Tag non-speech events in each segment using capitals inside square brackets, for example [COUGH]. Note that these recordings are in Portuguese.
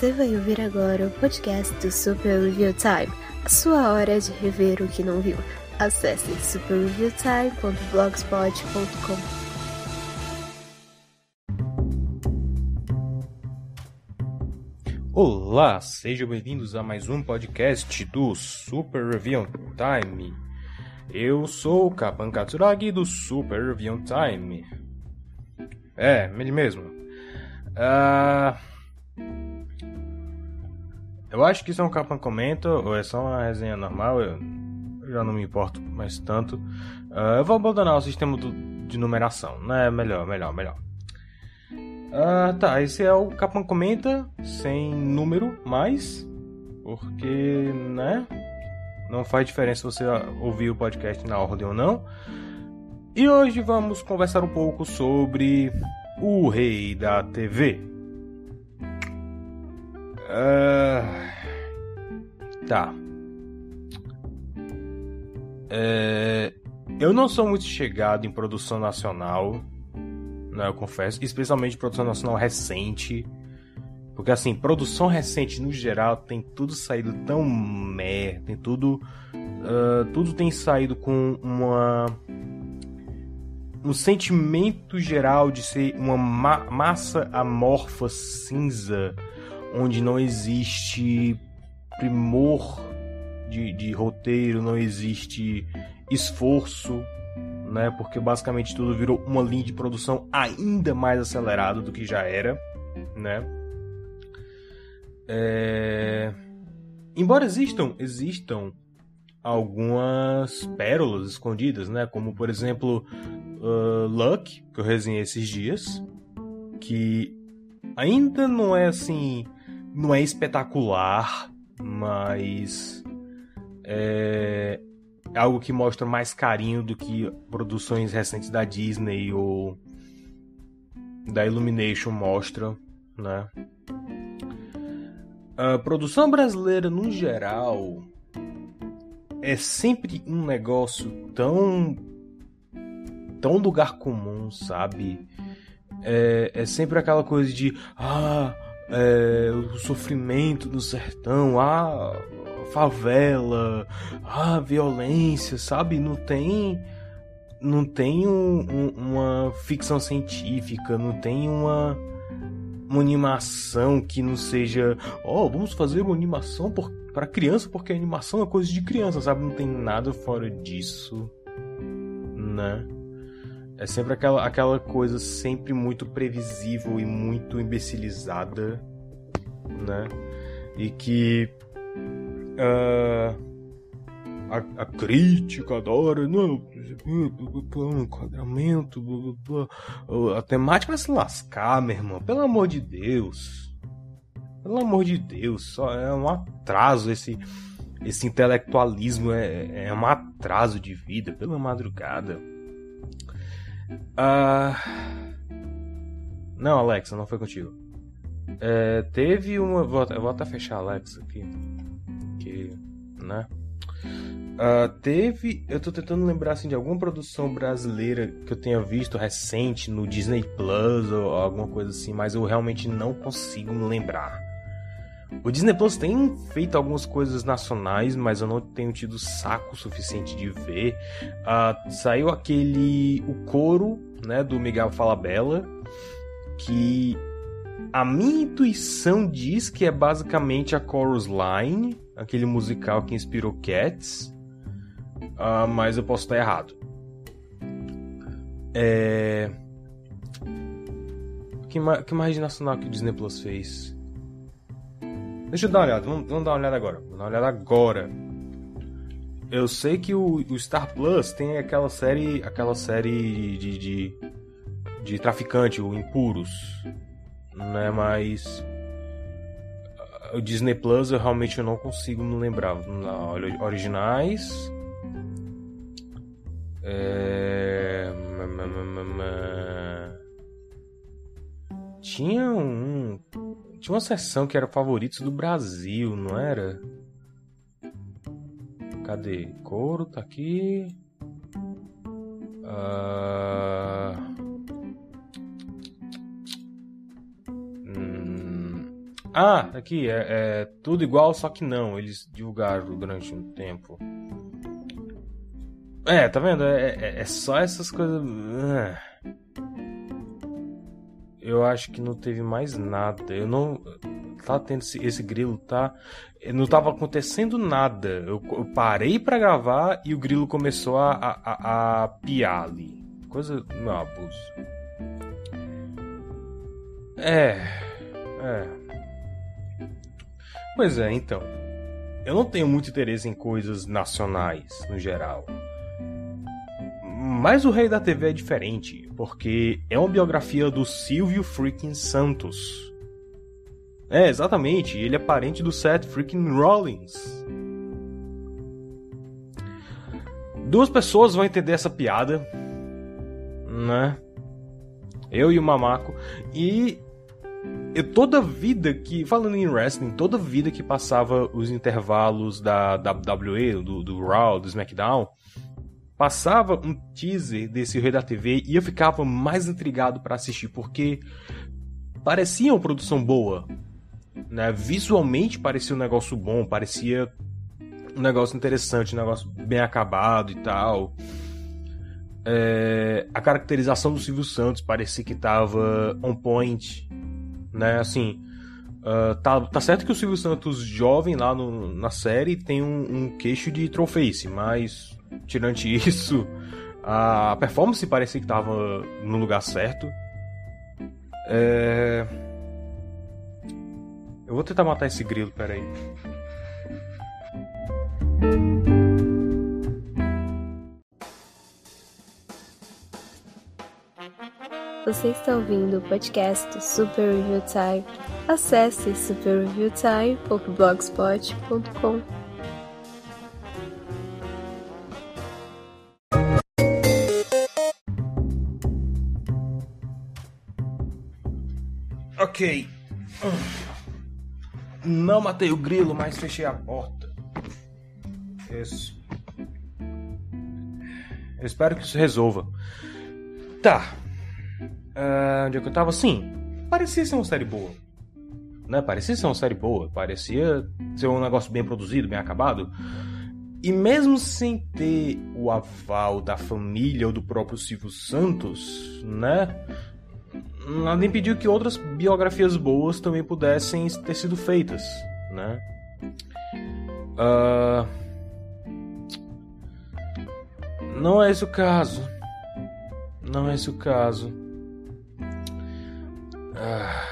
Você vai ouvir agora o podcast do Super Review Time, a sua hora de rever o que não viu. Acesse superreviewtime.blogspot.com. Olá, sejam bem-vindos a mais um podcast do Super Review Time. Eu sou o Kapan Katsuragi do Super Review Time. É, ele mesmo. Uh, eu acho que isso é um Kapan Comenta ou é só uma resenha normal. Eu já não me importo mais tanto. Uh, eu vou abandonar o sistema do, de numeração, né? Melhor, melhor, melhor. Uh, tá, esse é o Capan Comenta sem número mais, porque, né? Não faz diferença você ouvir o podcast na ordem ou não. E hoje vamos conversar um pouco sobre o rei da TV. Uh, tá. É, eu não sou muito chegado em produção nacional, né, eu confesso, especialmente produção nacional recente. Porque assim, produção recente no geral tem tudo saído tão merda, tem tudo. Uh, tudo tem saído com uma. Um sentimento geral de ser uma ma massa amorfa cinza, onde não existe primor de, de roteiro, não existe esforço, né? Porque basicamente tudo virou uma linha de produção ainda mais acelerada do que já era, né? É... Embora existam, existam algumas pérolas escondidas, né? Como por exemplo uh, Luck, que eu resenhei esses dias, que ainda não é assim, não é espetacular, mas é algo que mostra mais carinho do que produções recentes da Disney ou da Illumination mostram, né? A produção brasileira, no geral, é sempre um negócio tão. tão lugar comum, sabe? É, é sempre aquela coisa de. Ah, é, o sofrimento do sertão, ah, favela, ah, violência, sabe? Não tem. Não tem um, um, uma ficção científica, não tem uma uma animação que não seja, ó, oh, vamos fazer uma animação para criança, porque a animação é coisa de criança, sabe? Não tem nada fora disso, né? É sempre aquela, aquela coisa sempre muito previsível e muito imbecilizada, né? E que uh, a, a crítica adora, não, enquadramento, a temática vai se lascar, meu irmão, pelo amor de Deus. Pelo amor de Deus, só é um atraso esse esse intelectualismo é, é um atraso de vida pela madrugada. Ah, não, Alexa, não foi contigo. É, teve uma. Eu vou até fechar a Alexa aqui. Que. Né? Uh, teve. Eu tô tentando lembrar assim, de alguma produção brasileira que eu tenha visto recente no Disney Plus ou alguma coisa assim, mas eu realmente não consigo me lembrar. O Disney Plus tem feito algumas coisas nacionais, mas eu não tenho tido saco suficiente de ver. Uh, saiu aquele. O Coro, né, do Miguel Falabella, que a minha intuição diz que é basicamente a Chorus Line, aquele musical que inspirou Cats uh, mas eu posso estar errado. É... Que, que mais nacional que o Disney Plus fez? Deixa eu dar uma olhada, vamos, vamos dar uma olhada agora. Vamos dar uma olhada agora. Eu sei que o, o, Star Plus tem aquela série, aquela série de, de, de traficante, o Impuros, né? Mas ah, o Disney Plus eu realmente não consigo me lembrar. Originais, é... Tinha um. Tinha uma sessão que era favoritos do Brasil, não era? Cadê? Couro tá aqui. Uh... Hum... Ah, aqui, é, é, tudo igual, só que não. Eles divulgaram durante um tempo. É, tá vendo? É, é, é só essas coisas. Ah. Eu acho que não teve mais nada. Eu não. Tá tendo esse, esse grilo, tá? Não tava acontecendo nada. Eu, eu parei para gravar e o grilo começou a, a, a, a piar ali. Coisa. Não, abuso. É. É. Pois é, então. Eu não tenho muito interesse em coisas nacionais, no geral. Mas o Rei da TV é diferente, porque é uma biografia do Silvio Freaking Santos. É, exatamente, ele é parente do Seth Freaking Rollins. Duas pessoas vão entender essa piada, né? Eu e o Mamaco. E eu toda vida que, falando em wrestling, toda vida que passava os intervalos da WWE, do, do Raw, do SmackDown, passava um teaser desse Rei da TV e eu ficava mais intrigado para assistir, porque parecia uma produção boa, né? Visualmente parecia um negócio bom, parecia um negócio interessante, um negócio bem acabado e tal. É, a caracterização do Silvio Santos parecia que tava on point, né? Assim, uh, tá, tá certo que o Silvio Santos jovem lá no, na série tem um, um queixo de trollface, mas tirando [LAUGHS] isso, a performance parecia que tava no lugar certo. É... Eu vou tentar matar esse grilo, peraí. Você está ouvindo o podcast Super Review Time. Acesse superreviewtime.blogspot.com. Não matei o grilo, mas fechei a porta. Isso. Espero que isso resolva. Tá. Uh, onde é que eu tava? Sim, parecia ser uma série boa. Né? Parecia ser uma série boa. Parecia ser um negócio bem produzido, bem acabado. E mesmo sem ter o aval da família ou do próprio Silvio Santos, né? Nada impediu que outras biografias boas também pudessem ter sido feitas, né? Uh... Não é esse o caso. Não é esse o caso. Ah,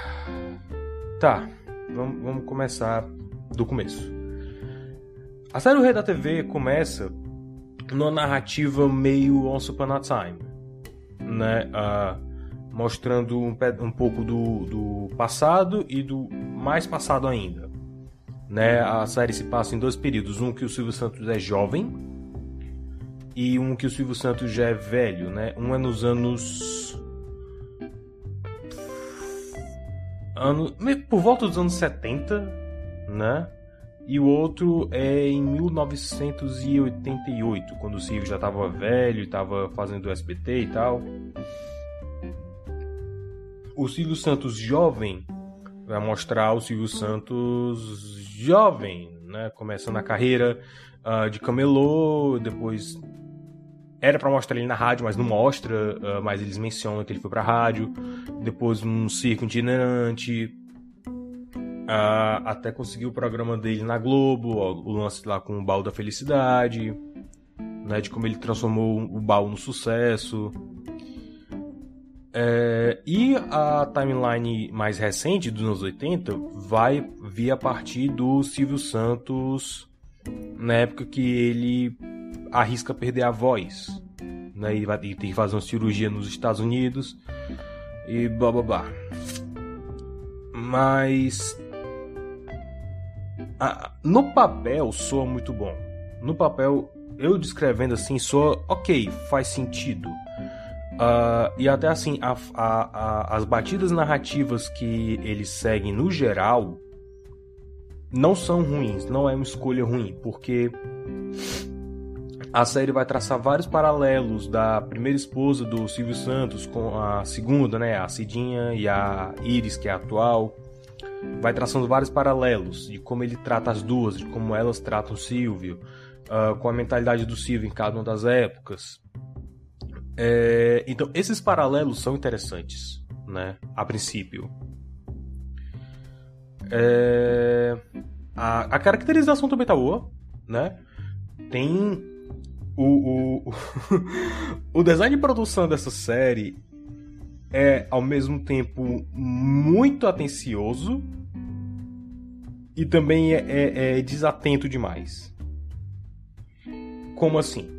tá, vamos, vamos começar do começo. A série O Rei da TV começa numa narrativa meio Once Upon a Time, né? Uh, mostrando um, um pouco do, do passado e do mais passado ainda. Né? A série se passa em dois períodos, um que o Silvio Santos é jovem e um que o Silvio Santos já é velho, né? Um é nos anos ano, por volta dos anos 70, né? E o outro é em 1988, quando o Silvio já estava velho, estava fazendo SBT e tal. O Silvio Santos jovem vai mostrar o Silvio Santos jovem, né? Começando a carreira uh, de camelô, depois era para mostrar ele na rádio, mas não mostra, uh, mas eles mencionam que ele foi pra rádio. Depois um circo itinerante. Uh, até conseguir o programa dele na Globo, ó, o lance lá com o baú da felicidade, né, de como ele transformou o baú no sucesso. É, e a timeline mais recente, dos anos 80, vai vir a partir do Silvio Santos, na época que ele arrisca perder a voz, né? E vai e tem que fazer uma cirurgia nos Estados Unidos e blá blá blá. Mas a, no papel soa muito bom. No papel, eu descrevendo assim, soa ok, faz sentido. Uh, e até assim, a, a, a, as batidas narrativas que eles seguem no geral não são ruins, não é uma escolha ruim, porque a série vai traçar vários paralelos da primeira esposa do Silvio Santos com a segunda, né, a Cidinha e a Iris, que é a atual. vai traçando vários paralelos de como ele trata as duas, de como elas tratam o Silvio, uh, com a mentalidade do Silvio em cada uma das épocas. É, então, esses paralelos são interessantes, né? A princípio. É, a, a, caracterização também tá boa, né? Tem o, o, o [LAUGHS] design de produção dessa série é ao mesmo tempo muito atencioso e também é, é, é desatento demais. Como assim?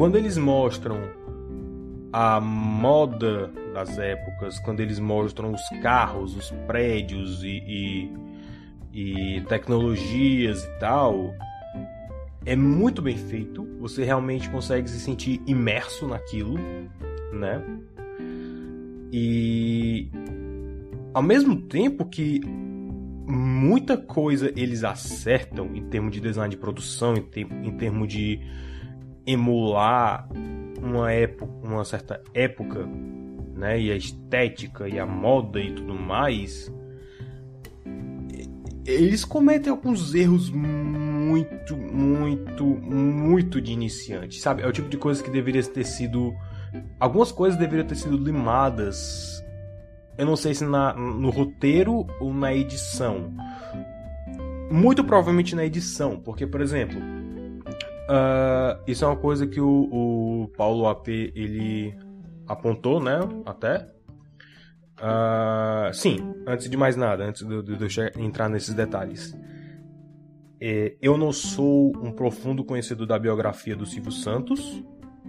Quando eles mostram a moda das épocas, quando eles mostram os carros, os prédios e, e, e tecnologias e tal, é muito bem feito. Você realmente consegue se sentir imerso naquilo, né? E ao mesmo tempo que muita coisa eles acertam em termos de design de produção, em, te em termos de emular uma época, uma certa época, né, e a estética e a moda e tudo mais, eles cometem alguns erros muito, muito, muito de iniciante, sabe? É o tipo de coisa que deveria ter sido Algumas coisas deveriam ter sido limadas. Eu não sei se na, no roteiro ou na edição. Muito provavelmente na edição, porque, por exemplo, uh, isso é uma coisa que o, o Paulo AP ele apontou, né? Até. Uh, sim, antes de mais nada, antes de, de, de eu entrar nesses detalhes. É, eu não sou um profundo conhecedor da biografia do Silvio Santos,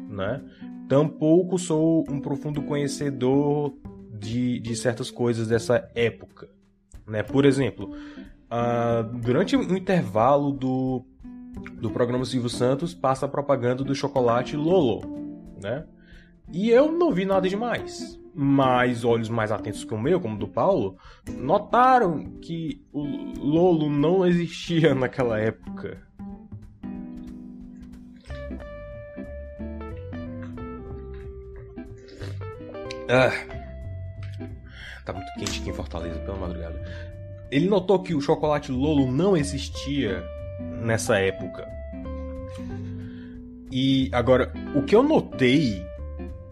né? Tampouco sou um profundo conhecedor de, de certas coisas dessa época. Né? Por exemplo, uh, durante o intervalo do, do programa Silvio Santos, passa a propaganda do chocolate Lolo. Né? E eu não vi nada demais. Mas olhos mais atentos que o meu, como o do Paulo, notaram que o Lolo não existia [LAUGHS] naquela época. Ah, tá muito quente aqui em Fortaleza, pela madrugada. Ele notou que o chocolate Lolo não existia nessa época. E agora, o que eu notei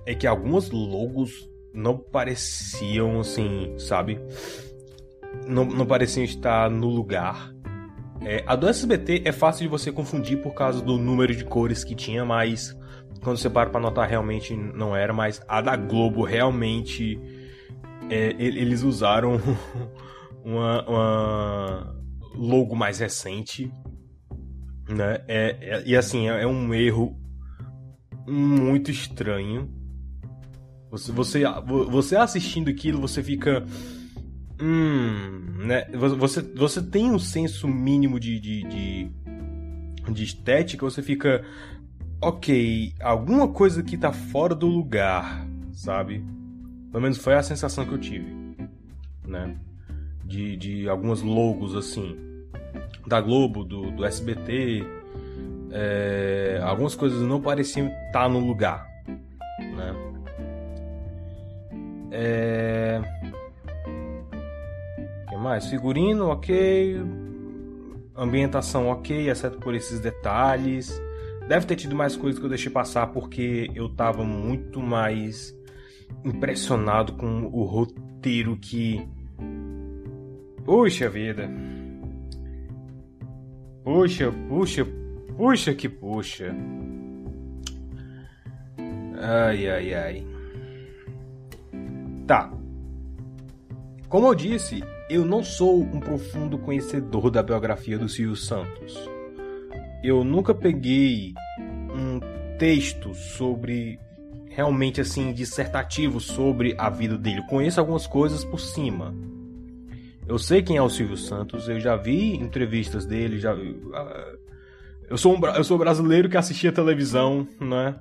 é que alguns logos não pareciam assim, sabe? Não, não pareciam estar no lugar. É, a do SBT é fácil de você confundir por causa do número de cores que tinha, mas quando você para pra notar, realmente não era, mas a da Globo realmente. É, eles usaram [LAUGHS] uma, uma, logo mais recente. Né? É, é e assim, é, é, um erro muito estranho. Você, você, você assistindo aquilo, você fica. Hum, né? Você, você tem um senso mínimo de, de, de, de estética, você fica ok, alguma coisa que tá fora do lugar, sabe? Pelo menos foi a sensação que eu tive, né? De, de algumas logos assim, da Globo, do, do SBT, é, algumas coisas não pareciam estar no lugar, né? É... que mais? Figurino, ok. Ambientação, ok, exceto por esses detalhes. Deve ter tido mais coisas que eu deixei passar porque eu tava muito mais impressionado com o roteiro que. Puxa vida. Puxa, puxa, puxa que puxa. Ai, ai, ai. Tá. Como eu disse, eu não sou um profundo conhecedor da biografia do Silvio Santos eu nunca peguei um texto sobre realmente assim dissertativo sobre a vida dele. Conheço algumas coisas por cima. Eu sei quem é o Silvio Santos, eu já vi entrevistas dele, já ah, eu sou um, eu sou brasileiro que assistia televisão, né?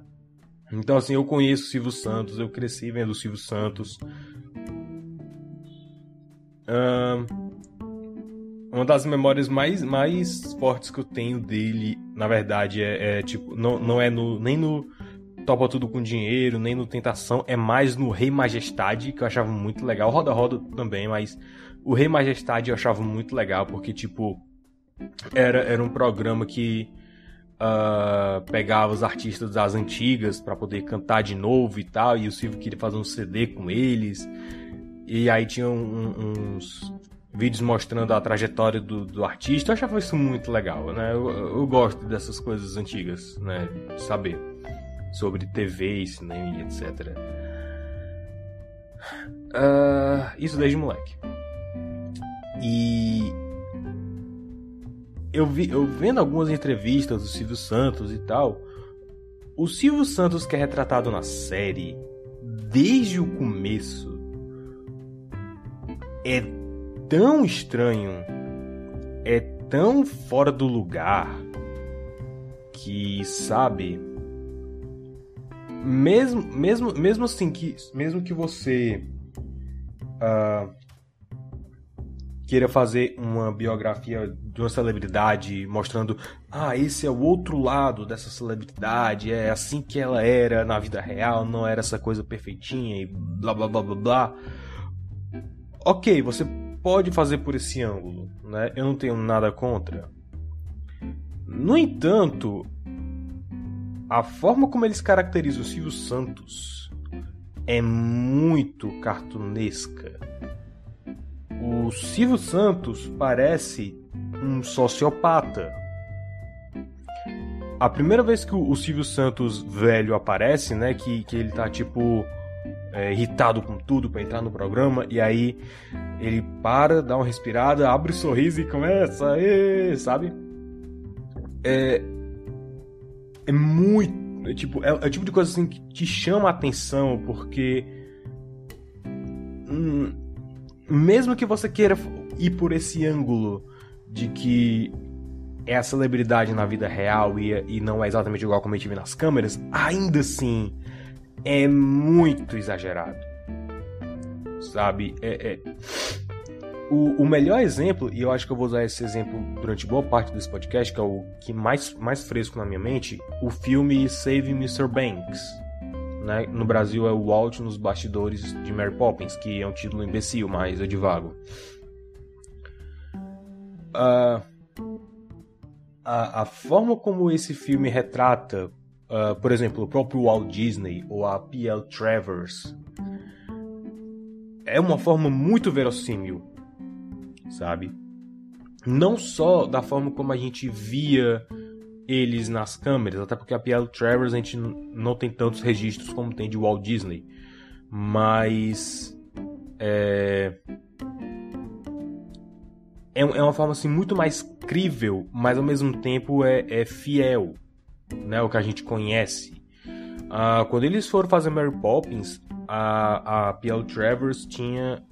Então assim, eu conheço o Silvio Santos, eu cresci vendo o Silvio Santos. Uma das memórias mais, mais fortes que eu tenho dele, na verdade, é, é tipo, não, não é no, nem no Topa Tudo com Dinheiro, nem no Tentação, é mais no Rei Majestade, que eu achava muito legal. Roda Roda também, mas o Rei Majestade eu achava muito legal, porque, tipo, era, era um programa que uh, pegava os artistas das antigas para poder cantar de novo e tal, e o Silvio queria fazer um CD com eles. E aí tinha um, uns vídeos mostrando a trajetória do, do, artista. Eu achava isso muito legal, né? Eu, eu gosto dessas coisas antigas, né? De saber sobre TV, cinema e etc. Uh, ah, isso desde moleque. E eu vi, eu vendo algumas entrevistas do Silvio Santos e tal, o Silvio Santos que é retratado na série desde o começo é tão estranho, é tão fora do lugar que sabe mesmo mesmo mesmo assim que mesmo que você uh, queira fazer uma biografia de uma celebridade mostrando, ah, esse é o outro lado dessa celebridade, é assim que ela era na vida real, não era essa coisa perfeitinha e blá blá blá blá blá. Ok, você pode fazer por esse ângulo, né? Eu não tenho nada contra. No entanto, a forma como eles caracterizam o Silvio Santos é muito cartunesca o Silvio Santos parece um sociopata. A primeira vez que o Silvio Santos velho aparece, né, que, que ele tá tipo é, irritado com tudo para entrar no programa e aí ele para, dá uma respirada, abre o um sorriso e começa, e, sabe? É, é muito, é, tipo, é, é o tipo de coisa assim que te chama a atenção porque hum, mesmo que você queira ir por esse ângulo de que é a celebridade na vida real e, e não é exatamente igual como a gente vê nas câmeras, ainda assim é muito exagerado. Sabe? É, é... O, o, melhor exemplo, e eu acho que eu vou usar esse exemplo durante boa parte desse podcast, que é o que mais, mais fresco na minha mente, o filme Save Mr. Banks né? No Brasil é o Walt nos bastidores de Mary Poppins, que é um título imbecil, mas eu divago. Uh, a, a, forma como esse filme retrata, uh, por exemplo, o próprio Walt Disney ou a P.L. Travers, é uma forma muito verossímil, sabe? Não só da forma como a gente via eles nas câmeras, até porque a P.L. Travers a gente não tem tantos registros como tem de Walt Disney, mas é, é, é uma forma assim muito mais crível, mas ao mesmo tempo é, é fiel, né, o que a gente conhece. Ah, quando eles foram fazer Mary Poppins, a, a P.L. Travers tinha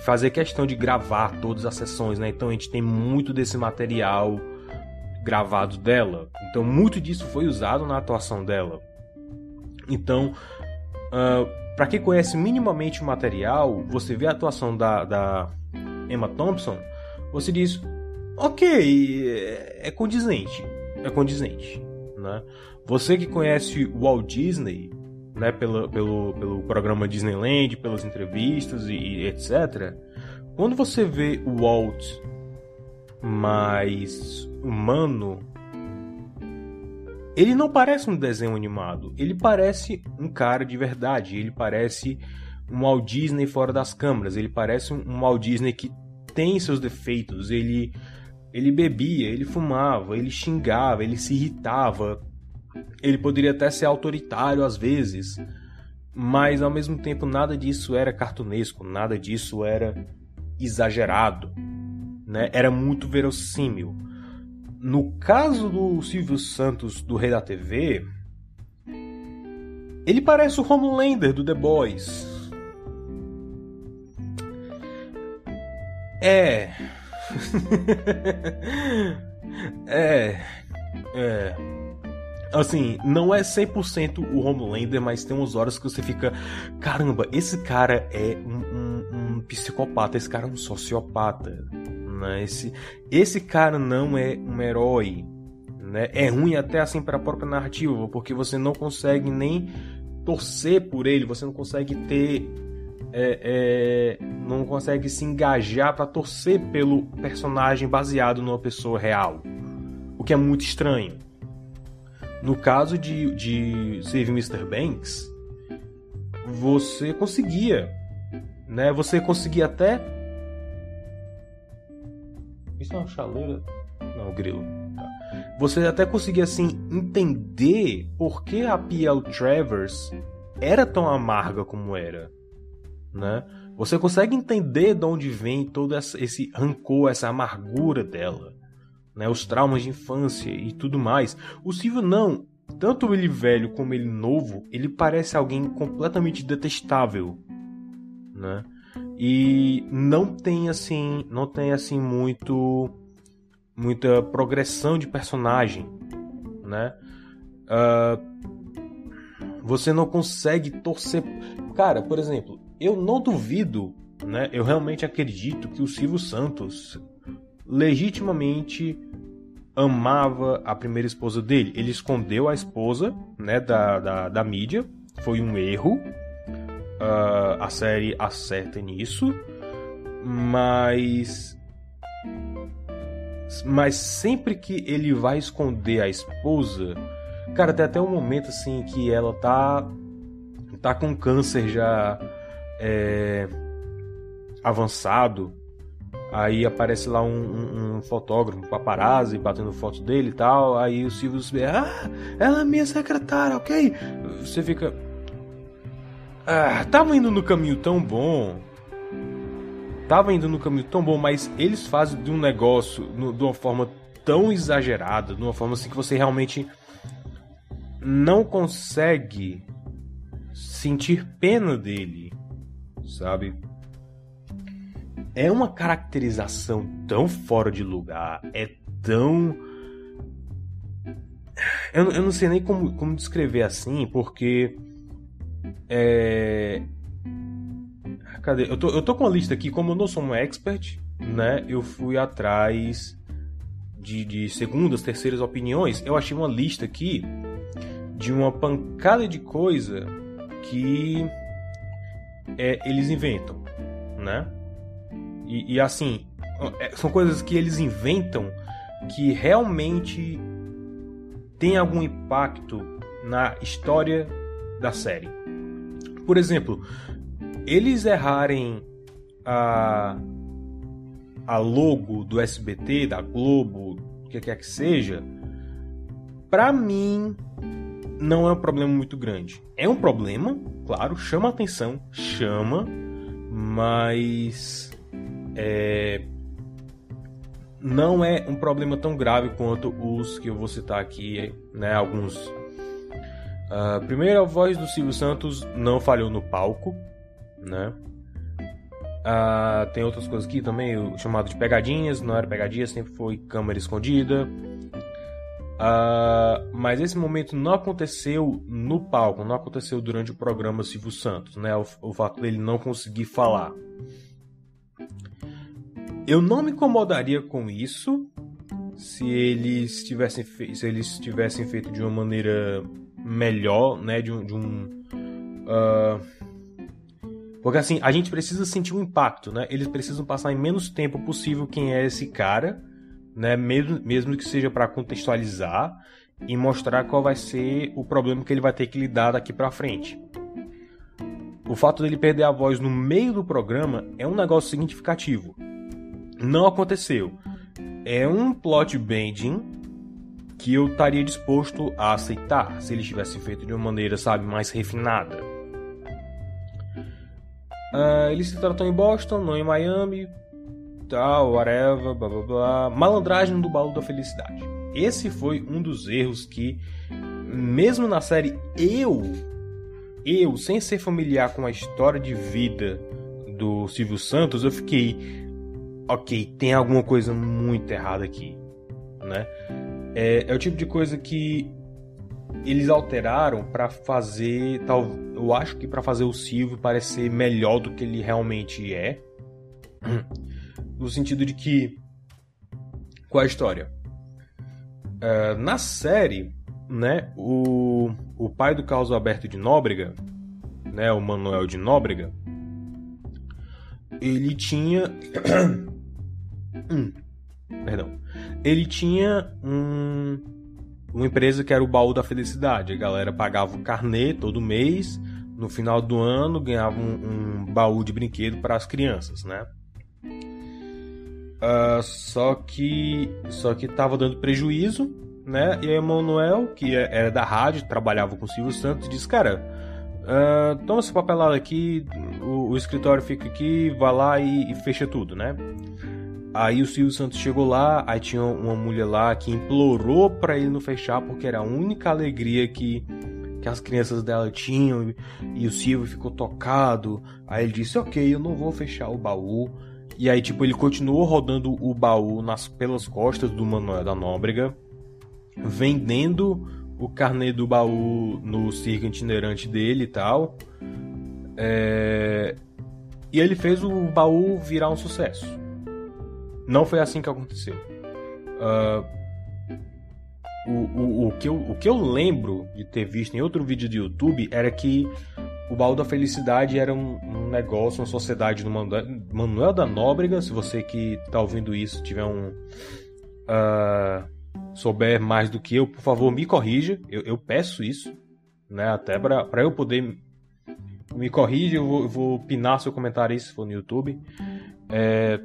fazer questão de gravar todas as sessões, né? Então a gente tem muito desse material gravados dela. Então, muito disso foi usado na atuação dela. Então, uh, ah, para quem conhece minimamente o material, você vê a atuação da, da Emma Thompson, você diz: ok, é, é condizente. É condizente. Né? Você que conhece o Walt Disney, né, pelo, pelo, pelo programa Disneyland, pelas entrevistas e, e etc., quando você vê o Walt mais humano, ele não parece um desenho animado. Ele parece um cara de verdade. Ele parece um Walt Disney fora das câmeras. Ele parece um Walt Disney que tem seus defeitos. Ele, ele bebia, ele fumava, ele xingava, ele se irritava. Ele poderia até ser autoritário às vezes. Mas ao mesmo tempo nada disso era cartunesco, nada disso era exagerado né, era muito verossímil. No caso do Silvio Santos do Rei da TV, ele parece o Homelander do The Boys. É. [LAUGHS] é. É. Assim, não é 100% o Homelander, mas tem umas horas que você fica. Caramba, esse cara é um, um, um psicopata, esse cara é um sociopata né? Esse, esse cara não é um herói, né? É ruim até assim para a própria narrativa, porque você não consegue nem torcer por ele, você não consegue ter é, é, não consegue se engajar para torcer pelo personagem baseado numa pessoa real, o que é muito estranho. No caso de, de Save Mr. Banks, você conseguia, né? Você conseguia até isso é uma chaleira? Não, grilo. Tá. Você até conseguia assim entender por que a P.L. Travers era tão amarga como era né? Você consegue entender de onde vem todo esse rancor, essa amargura dela, né? Os traumas de infância e tudo mais. O Silvio não, tanto ele velho como ele novo, ele parece alguém completamente detestável, né? E não tem assim, não tem assim muito muita progressão de personagem, né? Uh, você não consegue torcer. Cara, por exemplo, eu não duvido, né? Eu realmente acredito que o Silvio Santos legitimamente amava a primeira esposa dele. Ele escondeu a esposa, né, da, da, da mídia. Foi um erro. Uh, a série acerta nisso. Mas. Mas sempre que ele vai esconder a esposa. Cara, tem até um momento assim que ela tá. tá com câncer já é, avançado. Aí aparece lá um, um, um, fotógrafo, um paparazzi, batendo foto dele e tal. Aí o Silvio vê, ah, ela é minha secretária, ok? Você fica. Ah, tava indo no caminho tão bom. Tava indo no caminho tão bom, mas eles fazem de um negócio no, de uma forma tão exagerada, de uma forma assim que você realmente não consegue sentir pena dele sabe? É uma caracterização tão fora de lugar, é tão. Eu, eu não sei nem como, como descrever assim, porque. É. Cadê? Eu tô, eu tô com a lista aqui, como eu não sou um expert, né? Eu fui atrás de, de segundas, terceiras opiniões. Eu achei uma lista aqui de uma pancada de coisa que é, eles inventam, né? E, e, assim, é, são coisas que eles inventam que realmente tem algum impacto na história da série. Por exemplo, eles errarem a, a logo do SBT, da Globo, o que quer que seja, para mim não é um problema muito grande. É um problema, claro, chama atenção, chama, mas é, não é um problema tão grave quanto os que eu vou citar aqui, né? Alguns. Primeiro, a voz do Silvio Santos não falhou no palco, né? Uh, tem outras coisas aqui também, o chamado de pegadinhas, não era pegadinha, sempre foi câmera escondida. Uh, mas esse momento não aconteceu no palco, não aconteceu durante o programa Silvio Santos, né? O, o fato dele não conseguir falar. Eu não me incomodaria com isso se eles tivessem, se eles tivessem feito de uma maneira melhor, né? De um. De um uh... Porque assim, a gente precisa sentir um impacto, né? Eles precisam passar em menos tempo possível quem é esse cara né? Mesmo, mesmo que seja para contextualizar e mostrar qual vai ser o problema que ele vai ter que lidar daqui para frente. O fato dele perder a voz no meio do programa é um negócio significativo. Não aconteceu. É um plot bending que eu estaria disposto a aceitar se ele tivesse feito de uma maneira, sabe, mais refinada. Uh, eles se tratam em Boston, não em Miami, tal, whatever, blá blá blá. Malandragem do baú da felicidade. Esse foi um dos erros que, mesmo na série, eu, eu, sem ser familiar com a história de vida do Silvio Santos, eu fiquei, ok, tem alguma coisa muito errada aqui, né? É, é o tipo de coisa que eles alteraram para fazer, tal, eu acho que para fazer o Silvio parecer melhor do que ele realmente é [CLEARS THROAT] no sentido de que. Qual é a história? Uh, na série, né, o, o pai do Carlos Alberto de Nóbrega, né, o Manuel de Nóbrega, ele tinha. [CLEARS THROAT] perdão. Ele tinha um, uma empresa que era o baú da felicidade. A galera pagava um carnê todo mês. No final do ano ganhava um, um baú de brinquedo para as crianças, né? Uh, só que só que tava dando prejuízo, né? E o Emanuel, que é, era da rádio, trabalhava com o Silvio Santos, disse: Cara, uh, toma esse papelado aqui, o, o, escritório fica aqui, vai lá e, e fecha tudo, né? Aí o Silvio Santos chegou lá, aí tinha uma mulher lá que implorou para ele não fechar porque era a única alegria que, que as crianças dela tinham e o Silvio ficou tocado. Aí ele disse: Ok, eu não vou fechar o baú. E aí, tipo, ele continuou rodando o baú nas, pelas costas do Manuel da Nóbrega, vendendo o carnê do baú no circo itinerante dele e tal. É... E ele fez o baú virar um sucesso. Não foi assim que aconteceu. Uh, o, o, o, que eu, o que eu lembro de ter visto em outro vídeo do YouTube era que o Baú da Felicidade era um, um negócio, uma sociedade do Manuel da Nóbrega. Se você que está ouvindo isso tiver um. Uh, souber mais do que eu, por favor, me corrija. Eu, eu peço isso, né? Até para eu poder. Me corrija, eu vou, eu vou pinar seu comentário aí se for no YouTube. É,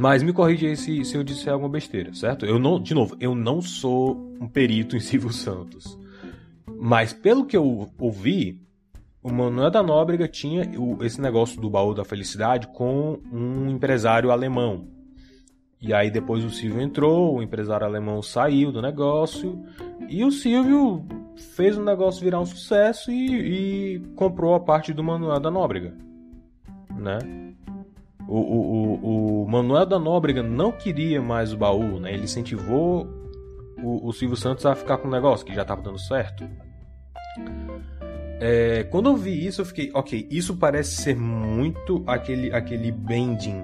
mas me corrija aí se, se eu disser alguma besteira, certo? Eu não, de novo, eu não sou um perito em [LAUGHS] Silvio Santos. Mas pelo que eu ouvi, o Manuel da Nóbrega tinha esse negócio do baú da felicidade com um empresário alemão. E aí depois o Silvio entrou, o empresário alemão saiu do negócio e o Silvio fez o negócio virar um sucesso e, e comprou a parte do Manuel da Nóbrega, né? O, o, o, Manuel da Nóbrega não queria mais o baú, né? Ele incentivou o, o Silvio Santos a ficar com o negócio, que já estava dando certo. É, quando eu vi isso, eu fiquei, ok, isso parece ser muito aquele, aquele bending,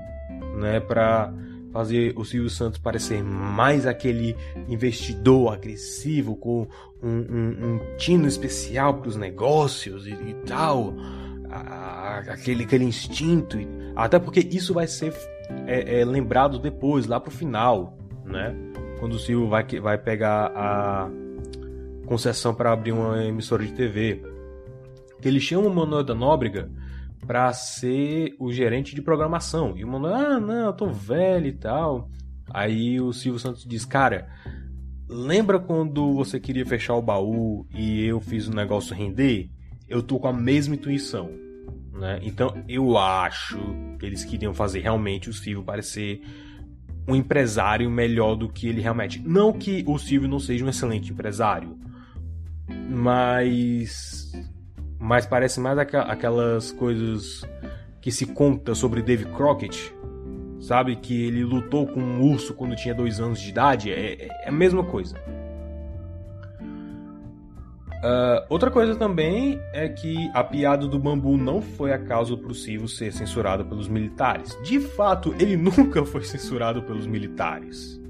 né? Pra fazer o Silvio Santos parecer mais aquele investidor agressivo com um, um, um tino especial para os negócios e, e tal aquele, aquele instinto. Até porque isso vai ser é, é, lembrado depois, lá pro final, né? Quando o Silvio vai, vai pegar a concessão para abrir uma emissora de TV. Que ele chama o Manuel da Nóbrega para ser o gerente de programação. E o Manuel, ah, não, eu tô velho e tal. Aí o Silvio Santos diz, cara, lembra quando você queria fechar o baú e eu fiz o negócio render? Eu tô com a mesma intuição. Né? Então eu acho que eles queriam fazer realmente o Silvio parecer um empresário melhor do que ele realmente. Não que o Silvio não seja um excelente empresário, mas mas parece mais aquelas coisas que se conta sobre Dave Crockett, sabe que ele lutou com um urso quando tinha dois anos de idade. É, é a mesma coisa. Uh, outra coisa também é que a piada do bambu não foi a causa para o Silvio ser censurado pelos militares. De fato, ele [LAUGHS] nunca foi censurado pelos militares,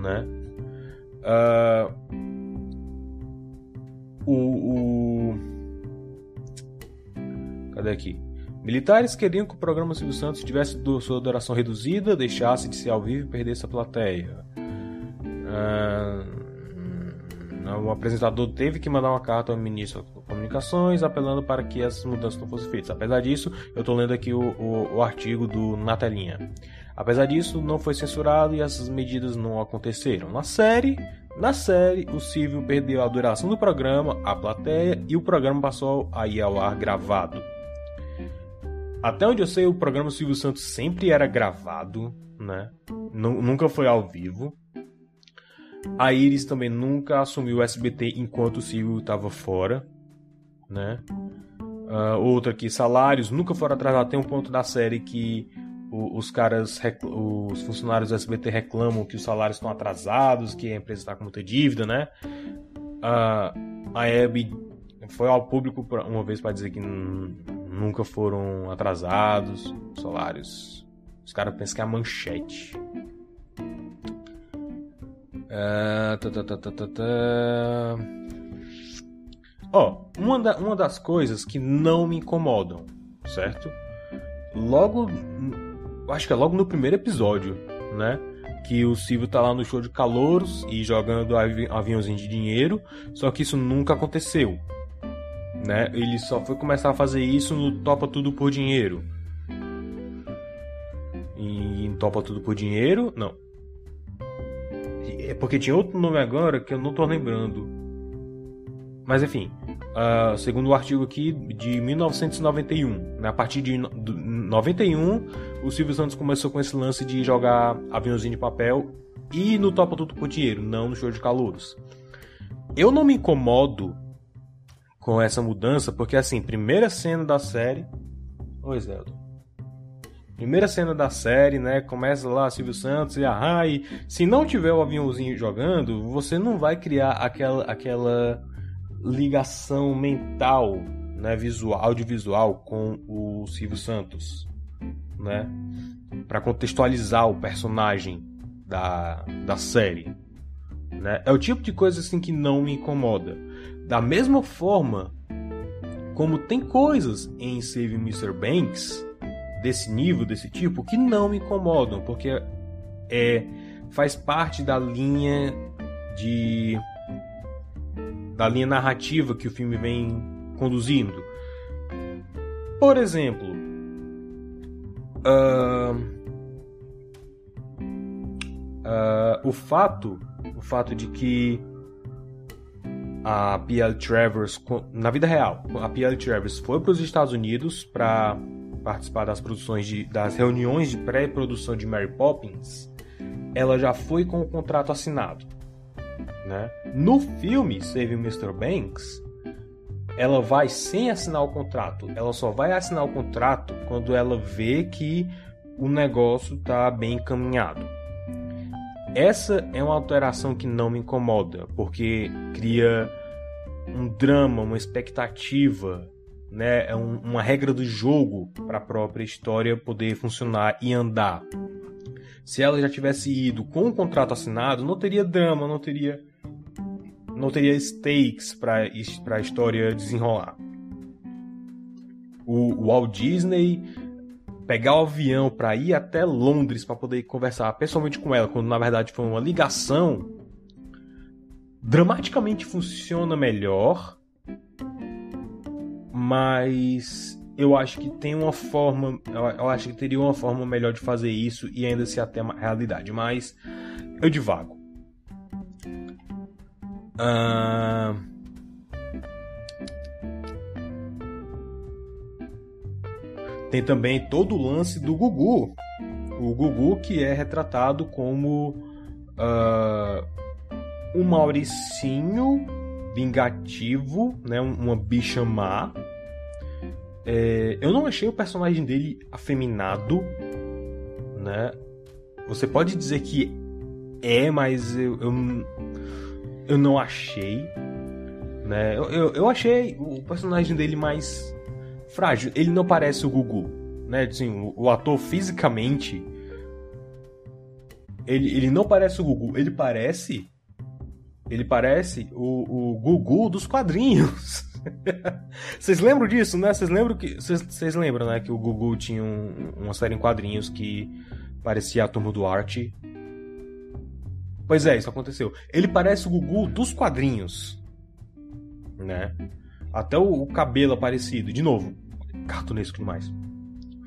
né? Uh, o, o, cadê aqui? Militares queriam que o programa Silvio Santos tivesse sua duração reduzida, deixasse de ser ao vivo e perdesse a plateia. Uh, o apresentador teve que mandar uma carta ao ministro das Comunicações apelando para que essas mudanças não fossem feitas. Apesar disso, eu estou lendo aqui o, o, o artigo do Natalinha. Apesar disso, não foi censurado e essas medidas não aconteceram. Na série, na série, o Silvio perdeu a duração do programa, a plateia e o programa passou a ir ao ar gravado. Até onde eu sei, o programa Silvio Santos sempre era gravado, né? Nunca foi ao vivo. A Iris também nunca assumiu o SBT enquanto o Silvio estava fora, né? Uh, outra aqui, salários nunca foram atrasados. Tem um ponto da série que os caras, os funcionários do SBT reclamam que os salários estão atrasados, que a empresa está com muita dívida, né? Uh, a Abby foi ao público uma vez para dizer que nunca foram atrasados salários. Os caras pensam que é a manchete. Uh, tá, tá, tá, Ó, uma, da, uma das coisas que não me incomodam, certo? logo. Acho que é logo no primeiro episódio, né? Que o Silvio tá lá no show de calouros e jogando avi aviãozinho de dinheiro. Só que isso nunca aconteceu. Né? Ele só foi começar a fazer isso no Topa Tudo por Dinheiro. E em Topa Tudo por Dinheiro. Não. É porque tinha outro nome agora que eu não tô lembrando. Mas enfim, uh, segundo o artigo aqui de 1991, né, a partir de 91, o Silvio Santos começou com esse lance de jogar aviãozinho de papel e no Topa Tudo por Dinheiro, não no show de calouros. Eu não me incomodo com essa mudança, porque assim, primeira cena da série. Oi, Zelda. Primeira cena da série, né? Começa lá Silvio Santos e a Rai. Se não tiver o aviãozinho jogando, você não vai criar aquela, aquela ligação mental, né, visual, audiovisual com o Silvio Santos, né, para contextualizar o personagem da, da série, né? É o tipo de coisa assim que não me incomoda. Da mesma forma como tem coisas em Save Mr. Banks desse nível, desse tipo, que não me incomodam, porque é faz parte da linha de da linha narrativa que o filme vem conduzindo. Por exemplo, uh, uh, o fato, o fato de que a P.L. Travers, na vida real, a P.L. Travers foi para os Estados Unidos para participar das produções de, das reuniões de pré-produção de Mary Poppins, ela já foi com o contrato assinado. Né? No filme Save Mr. Banks, ela vai sem assinar o contrato. Ela só vai assinar o contrato quando ela vê que o negócio está bem encaminhado. Essa é uma alteração que não me incomoda, porque cria um drama, uma expectativa, né? É um, uma regra do jogo para a própria história poder funcionar e andar. Se ela já tivesse ido com o contrato assinado, não teria drama, não teria não teria stakes para a história desenrolar. O, o Walt Disney pegar o avião para ir até Londres para poder conversar pessoalmente com ela, quando na verdade foi uma ligação, dramaticamente funciona melhor, mas eu acho que tem uma forma, eu acho que teria uma forma melhor de fazer isso e ainda se até a realidade, mas eu divago. Uh... Tem também todo o lance do Gugu. O Gugu que é retratado como uh, um Mauricinho vingativo, né? uma bicha má. É, eu não achei o personagem dele afeminado, né? Você pode dizer que é, mas eu, eu eu não achei. Né? Eu, eu, eu, achei o personagem dele mais frágil. Ele não parece o Gugu. Né? Assim, o, o ator fisicamente. Ele, ele não parece o Gugu. Ele parece. Ele parece o, o Gugu dos quadrinhos. [LAUGHS] Vocês lembram disso, né? Vocês lembram que. Vocês lembram, né? Que o Gugu tinha um, uma série em quadrinhos que parecia a turma do Arte Pois é, isso aconteceu. Ele parece o Gugu dos quadrinhos. Né? Até o, o cabelo é parecido. De novo, cartunesco demais.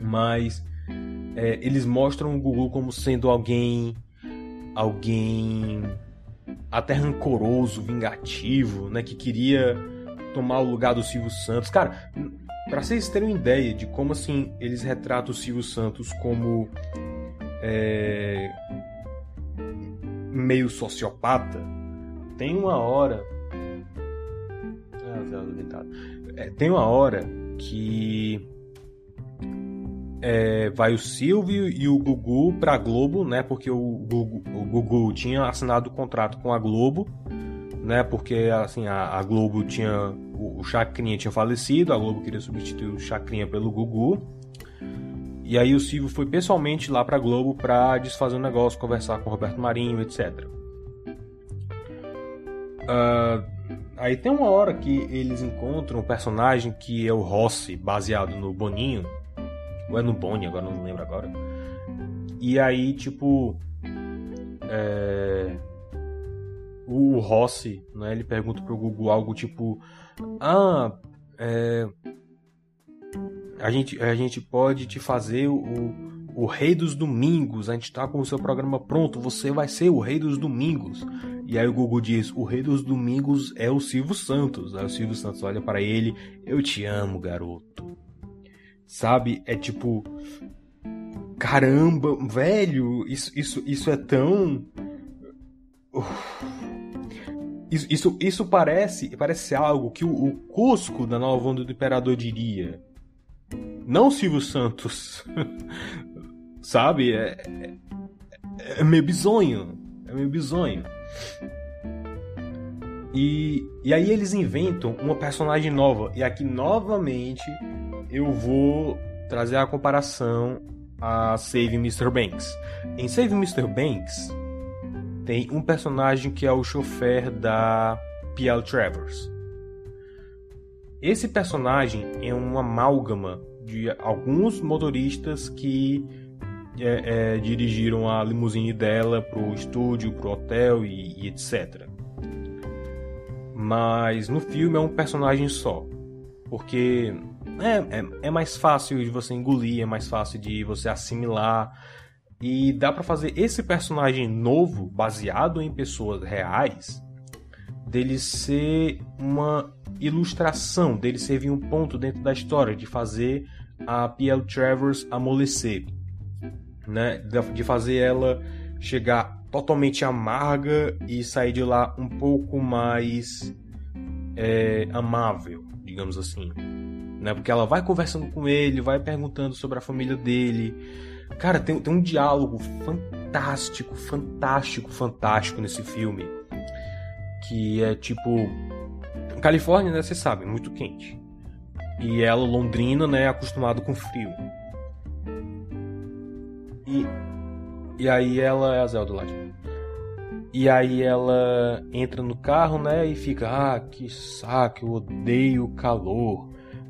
Mas é, eles mostram o Gugu como sendo alguém. Alguém. Até rancoroso, vingativo, né? Que queria tomar o lugar do Silvio Santos. Cara, para vocês terem uma ideia de como assim eles retratam o Silvio Santos como. É, meio sociopata, tem uma hora. Ah, é, tem uma hora que é, vai o Silvio e o Gugu pra Globo, né? Porque o Gugu, o Gugu tinha assinado o contrato com a Globo, né? Porque assim, a, a Globo tinha. O, o Chacrinha tinha falecido, a Globo queria substituir o Chacrinha pelo Gugu. E aí o Silvio foi pessoalmente lá pra Globo pra desfazer o um negócio, conversar com o Roberto Marinho, etc. Uh, ah, aí tem uma hora que eles encontram um personagem que é o Rossi, baseado no Boninho. Ou é no Bonnie, agora não lembro agora. E aí, tipo. É, o Rossi, né, ele pergunta pro Google algo tipo: Ah, é, a, gente, a gente pode te fazer o, o Rei dos Domingos, a gente tá com o seu programa pronto, você vai ser o Rei dos Domingos. E aí o Google diz: O Rei dos Domingos é o Silvio Santos. Aí o Silvio Santos olha para ele: Eu te amo, garoto. Sabe? É tipo. Caramba, velho, isso, isso, isso é tão. Isso, isso, isso, parece parece algo que o, o Cusco da Nova Onda do Imperador diria. Não Silvio Santos. [LAUGHS] Sabe? É, é, é, meio bizonho. É meio bizonho. E, e aí eles inventam uma personagem nova. E aqui novamente eu vou trazer a comparação a Save Mr. Banks. Em Save Mr. Banks tem um personagem que é o chofer da P.L. Travers. Esse personagem é uma amálgama de alguns motoristas que é, é, dirigiram a limusine dela pro estúdio, pro hotel e, e etc. Mas no filme é um personagem só. Porque é, é, é, mais fácil de você engolir, é mais fácil de você assimilar. E dá para fazer esse personagem novo, baseado em pessoas reais, dele ser uma ilustração, dele servir um ponto dentro da história, de fazer a P.L. Travers amolecer, né? De fazer ela chegar totalmente amarga e sair de lá um pouco mais é, amável, digamos assim, né? Porque ela vai conversando com ele, vai perguntando sobre a família dele. Cara, tem, tem um diálogo fantástico, fantástico, fantástico nesse filme. Que é tipo. Califórnia, né? Você sabe, muito quente. E ela, Londrina, né? Acostumado com frio. E, e aí ela é a Zelda lá. E aí ela entra no carro, né? E fica, ah, que saco, eu odeio calor.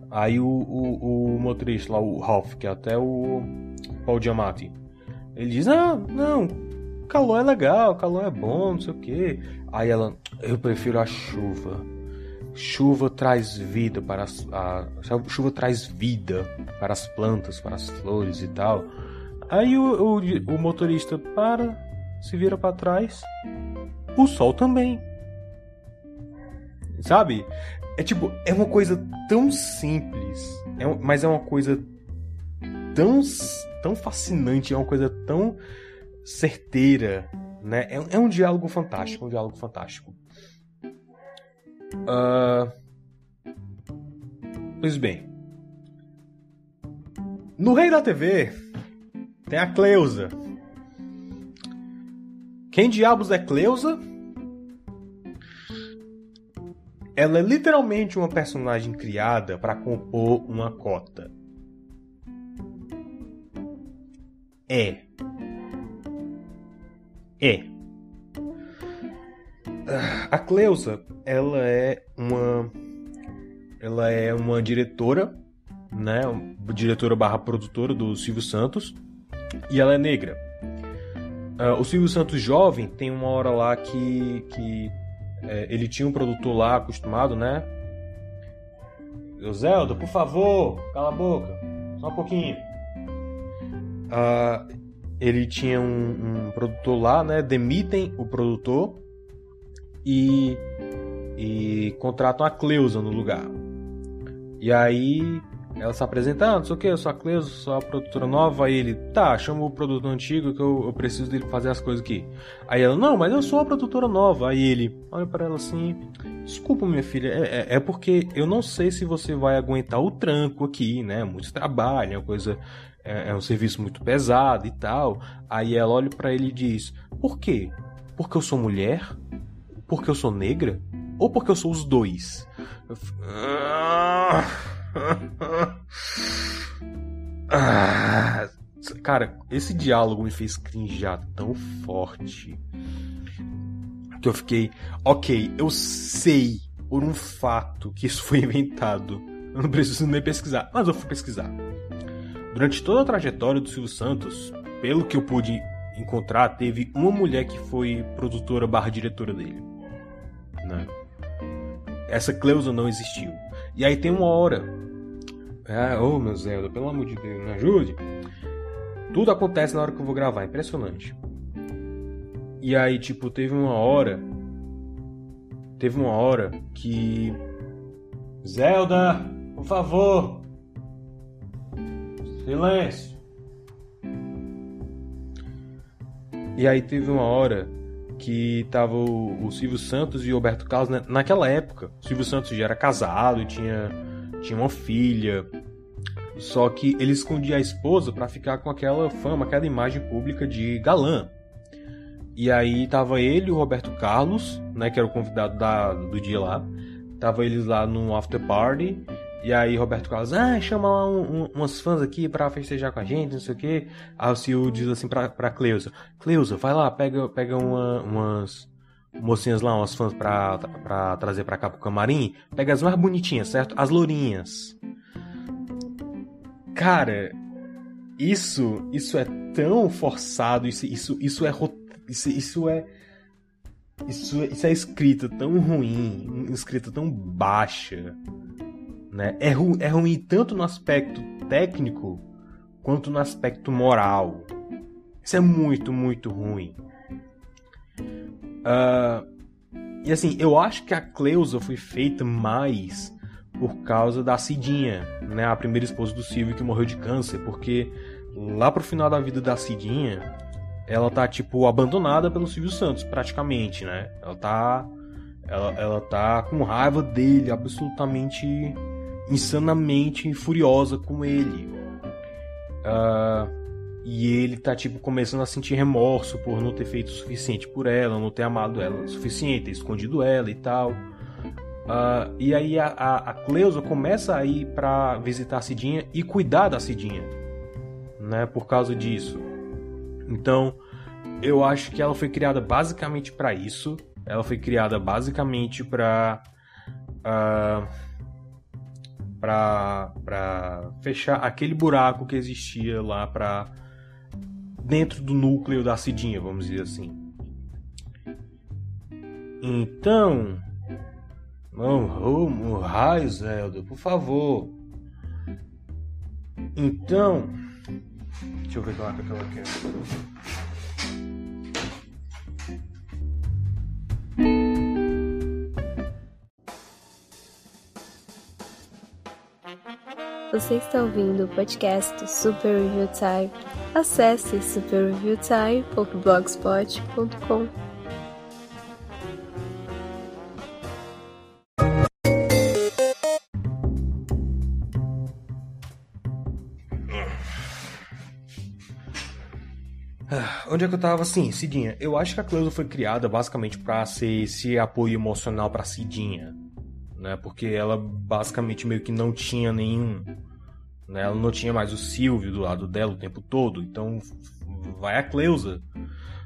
Aí o, o, o motorista lá, o Ralph, que é até o Paul Giamatti, ele diz: Ah, não, calor é legal, calor é bom, não sei o que. Aí ela: Eu prefiro a chuva. Chuva traz vida para as, a, chuva traz vida para as plantas, para as flores e tal. Aí o, o, o motorista para, se vira para trás. O sol também. Sabe? É tipo, é uma coisa tão simples, é, mas é uma coisa tão, tão fascinante, é uma coisa tão certeira, né? É, é um diálogo fantástico, um diálogo fantástico. Uh... Pois bem. No Rei da TV tem a Cleusa. Quem diabos é Cleusa? Ela é literalmente uma personagem criada para compor uma cota. É. É. A Cleusa, ela é uma ela é uma diretora, né, diretora barra produtora do Silvio Santos, e ela é negra. Uh, o Silvio Santos jovem tem uma hora lá que, que é, ele tinha um produtor lá acostumado, né? Zelda, por favor, cala a boca, só um pouquinho. Uh, ele tinha um, um, produtor lá, né? Demitem o produtor e, e contratam a Cleusa no lugar. E aí ela se apresentando, não sei o que, eu sou a Cleusa, sou a produtora nova. Aí ele, tá, chama o produtor antigo que eu, eu, preciso dele fazer as coisas aqui. Aí ela, não, mas eu sou a produtora nova. Aí ele, olha para ela assim: desculpa, minha filha, é, é, é, porque eu não sei se você vai aguentar o tranco aqui, né? Muito trabalho, é uma coisa. É, é um serviço muito pesado e tal. Aí ela olha para ele e diz: por quê? Porque eu sou mulher? Porque eu sou negra? Ou porque eu sou os dois? [LAUGHS] Ah, cara, esse diálogo me fez crinjar tão forte que eu fiquei, ok, eu sei por um fato que isso foi inventado. Eu não preciso nem pesquisar, mas eu fui pesquisar. Durante toda a trajetória do Silvio Santos, pelo que eu pude encontrar, teve uma mulher que foi produtora barra diretora dele. Né? Essa Cleusa não existiu. E aí tem uma hora. Ah, ô oh, meu Zelda, pelo amor de Deus, me ajude. Tudo acontece na hora que eu vou gravar, impressionante. E aí, tipo, teve uma hora. Teve uma hora que. Zelda, por favor. Silêncio. E aí teve uma hora que tava o, o Silvio Santos e o Roberto Carlos, né? naquela época, o Silvio Santos já era casado, tinha, tinha uma filha, só que ele escondia a esposa para ficar com aquela fama, aquela imagem pública de galã. E aí tava ele e o Roberto Carlos, né, que era o convidado da, do dia lá. Tava eles lá no after party e aí Roberto Carlos, ah, chama um, um, umas fãs aqui para festejar com a gente, não sei o quê. Aí o Sil diz assim pra, pra Cleusa, Cleusa, vai lá, pega, pega uma, umas mocinhas lá, umas fãs pra, pra trazer pra cá pro camarim. Pega as mais bonitinhas, certo? As lourinhas. Cara, isso, isso é tão forçado, isso, isso, isso é isso, isso é isso, isso é escrita tão ruim, escrita tão baixa né? É, ru é ruim tanto no aspecto técnico quanto no aspecto moral. Isso é muito, muito ruim. Uh, e assim, eu acho que a Cleusa foi feita mais por causa da Cidinha, né? A primeira esposa do Silvio que morreu de câncer, porque lá pro final da vida da Cidinha, ela tá tipo abandonada pelo Silvio Santos, praticamente, né? Ela tá ela, ela tá com raiva dele, absolutamente insanamente furiosa com ele. Uh, e ele tá, tipo, começando a sentir remorso por não ter feito o suficiente por ela, não ter amado ela o suficiente, ter escondido ela e tal. Uh, e aí a, a, a, Cleusa começa a ir pra visitar a Cidinha e cuidar da Cidinha, né? Por causa disso. Então, eu acho que ela foi criada basicamente para isso. Ela foi criada basicamente para uh, para fechar aquele buraco que existia lá para dentro do núcleo da Cidinha, vamos dizer assim. Então, oh, oh, raio, Zelda, por favor. Então, deixa eu ver lá que ela quer. Você está ouvindo o podcast Super Review Time. Acesse superreviewtime.blogspot.com. Ah, onde é que eu tava assim, Cidinha? Eu acho que a Cleusa foi criada basicamente para ser esse apoio emocional para Cidinha né? Porque ela basicamente meio que não tinha nenhum, né? Ela não tinha mais o Silvio do lado dela o tempo todo, então vai a Cleusa.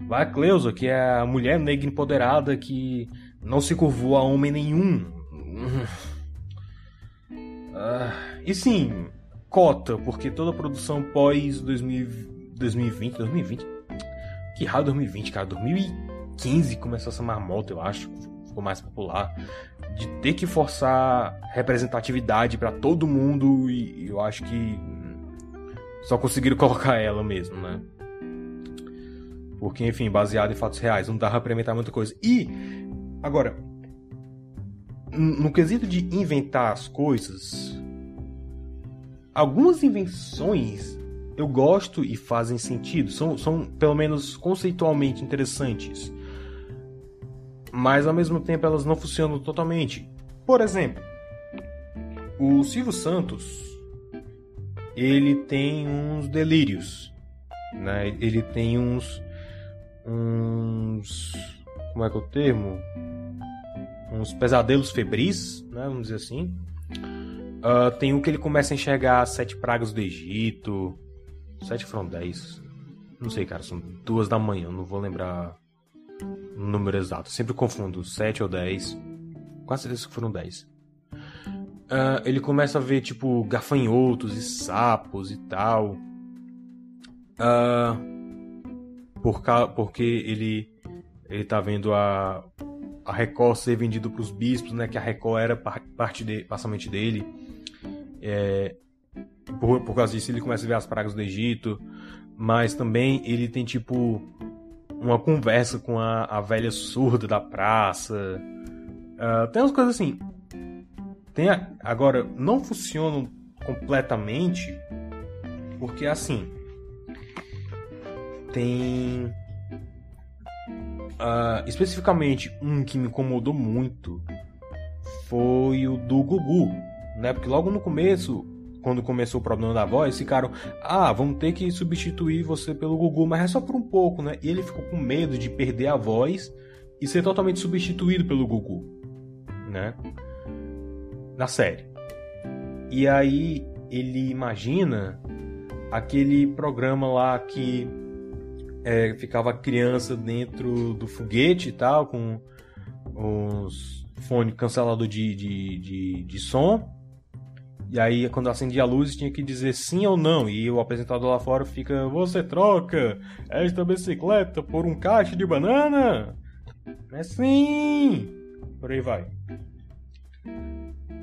Vai a Cleusa, que é a mulher negra empoderada que não se curvou a homem nenhum. Uh, [LAUGHS] e sim, cota, porque toda produção pós 2020, 2020, que raio 2020, cara, 2015 começou essa marmota, eu acho, ficou mais popular de ter que forçar representatividade para todo mundo e eu acho que só conseguiram [LAUGHS] colocar ela mesmo, né? Porque, enfim, baseado em fatos reais, não dava pra inventar muita coisa. E, agora, no quesito de inventar as coisas, algumas invenções eu gosto e fazem sentido, são, são pelo menos conceitualmente interessantes mas ao mesmo tempo elas não funcionam totalmente. Por exemplo, o Silvio Santos ele tem uns delírios, né? Ele tem uns uns como é que é o termo? Uns pesadelos febris, né? Vamos dizer assim. Uh, tem um que ele começa a enxergar sete pragas do Egito. Sete foram dez. Não sei, cara, são duas da manhã, não vou lembrar número exato. Sempre confundo 7 ou 10. Quase certeza que foram 10. uh, ele começa a ver, tipo, gafanhotos e sapos e tal. Uh, por porque ele, ele tá vendo a, a Record ser vendido para os bispos, né? Que a Record era parte de, passamento dele. É, por, por causa disso, ele começa a ver as pragas do Egito. Mas também ele tem, tipo, uma conversa com a, a velha surda da praça. Uh, tem umas coisas assim. Tem a, agora, não funcionam completamente, porque assim. Tem. Uh, especificamente um que me incomodou muito foi o do Gugu, né? Porque logo no começo quando começou o problema da voz, ficaram: ah, vamos ter que substituir você pelo Gugu, mas é só por um pouco, né? E ele ficou com medo de perder a voz e ser totalmente substituído pelo Gugu, né? Na série. E aí ele imagina aquele programa lá que é, ficava criança dentro do foguete e tal, com os fone cancelador de, de, de, de som e aí, quando acendia a luz, tinha que dizer sim ou não. E o apresentador lá fora fica: Você troca esta bicicleta por um caixa de banana? É sim! Por aí vai.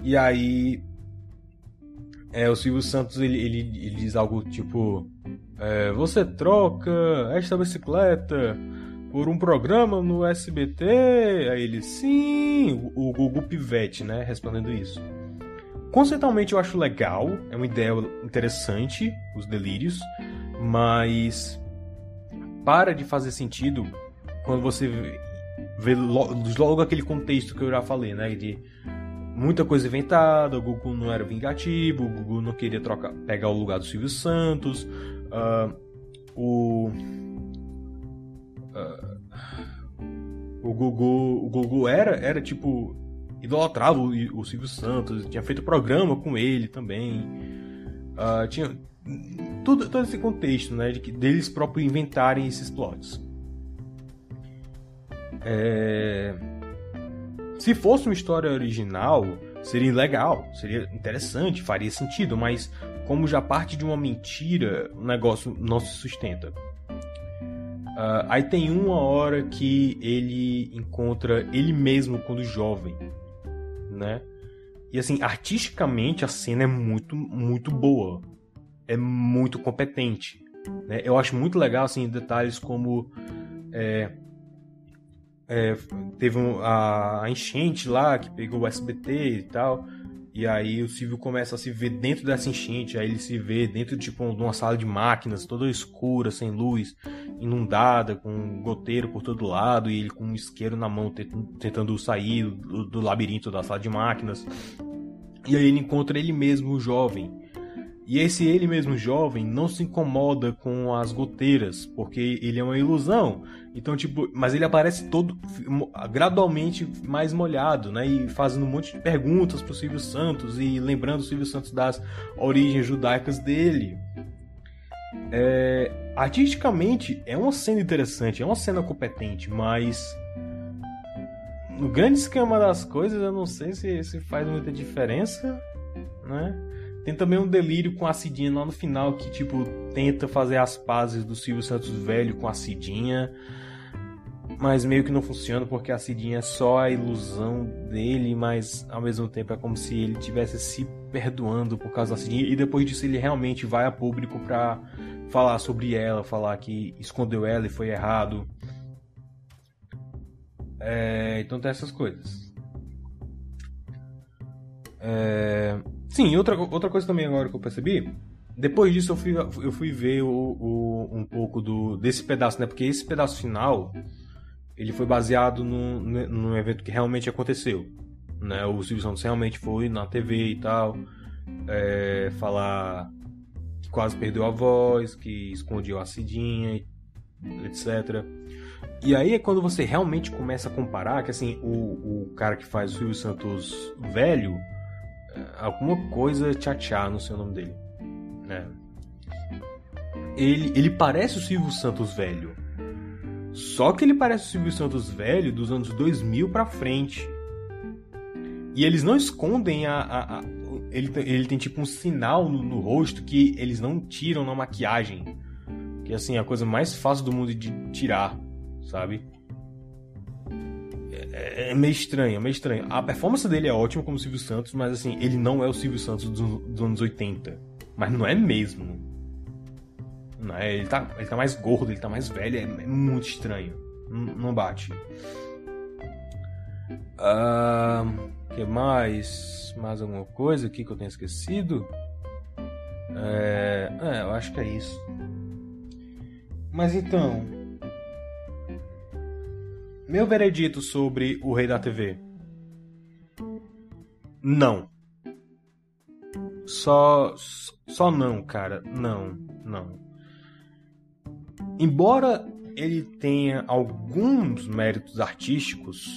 E aí. É, o Silvio Santos ele, ele, ele diz algo tipo: é, Você troca esta bicicleta por um programa no SBT? Aí ele: Sim! O, o Gugu Pivete, né? Respondendo isso. Conceitualmente eu acho legal, é uma ideia interessante, os delírios, mas para de fazer sentido quando você vê logo aquele contexto que eu já falei, né? De muita coisa inventada, o Gugu não era vingativo, o Gugu não queria trocar, pegar o lugar do Silvio Santos, uh, o. Uh, o Gugu, o era, era tipo idolatrava o, o Silvio Santos, tinha feito programa com ele também. Uh, tinha tudo, todo esse contexto, né, de que deles próprios inventarem esses plots. É... Se fosse uma história original, seria legal, seria interessante, faria sentido, mas como já parte de uma mentira, o negócio não se sustenta. Uh, aí tem uma hora que ele encontra ele mesmo quando jovem né? E assim, artisticamente a cena é muito, muito boa. É muito competente. Né? Eu acho muito legal, assim, detalhes como. É, é, teve um, a, a enchente lá que pegou o SBT e tal. E aí o Silvio começa a se ver dentro dessa enchente, aí ele se vê dentro tipo, de uma sala de máquinas, toda escura, sem luz, inundada, com um goteiro por todo lado, e ele com um isqueiro na mão tentando sair do, do labirinto da sala de máquinas. E aí ele encontra ele mesmo, jovem, e esse ele mesmo jovem não se incomoda com as goteiras, porque ele é uma ilusão. Então, tipo, mas ele aparece todo gradualmente mais molhado, né? E fazendo um monte de perguntas pro Silvio Santos e lembrando o Silvio Santos das origens judaicas dele. É, artisticamente é uma cena interessante, é uma cena competente, mas no grande esquema das coisas eu não sei se, se faz muita diferença, né? Tem também um delírio com a Cidinha lá no final, que, tipo, tenta fazer as pazes do Silvio Santos velho com a Cidinha. Mas meio que não funciona porque a Cidinha é só a ilusão dele, mas ao mesmo tempo é como se ele tivesse se perdoando por causa da Cidinha. E depois disso ele realmente vai a público pra falar sobre ela, falar que escondeu ela e foi errado. É, então tem essas coisas. É... Sim, outra, outra coisa também agora que eu percebi, depois disso eu fui, eu fui ver o, o, um pouco do, desse pedaço, né? Porque esse pedaço final, ele foi baseado num, num evento que realmente aconteceu. Né? O Silvio Santos realmente foi na TV e tal, é, falar que quase perdeu a voz, que escondeu a Cidinha, etc. E aí é quando você realmente começa a comparar, que assim, o, o cara que faz o Silvio Santos velho alguma coisa tchá no seu nome dele. Né? Ele, ele parece o Silvio Santos velho. Só que ele parece o Silvio Santos velho dos anos 2000 pra frente. E eles não escondem a. a, a ele, ele tem tipo um sinal no, no, rosto que eles não tiram na maquiagem. Que assim, é a coisa mais fácil do mundo de tirar, sabe? É, é meio estranho, é meio estranho. A performance dele é ótima como Silvio Santos, mas assim, ele não é o Silvio Santos dos, dos anos 80. Mas não é mesmo. Não é, ele, tá, ele tá mais gordo, ele tá mais velho, é, é muito estranho. Não, bate. Uh, que mais? Mais alguma coisa aqui que eu tenho esquecido? É, é, eu acho que é isso. Mas então, meu veredito sobre o Rei da TV. Não. Só só não, cara. Não, não. Embora ele tenha alguns méritos artísticos,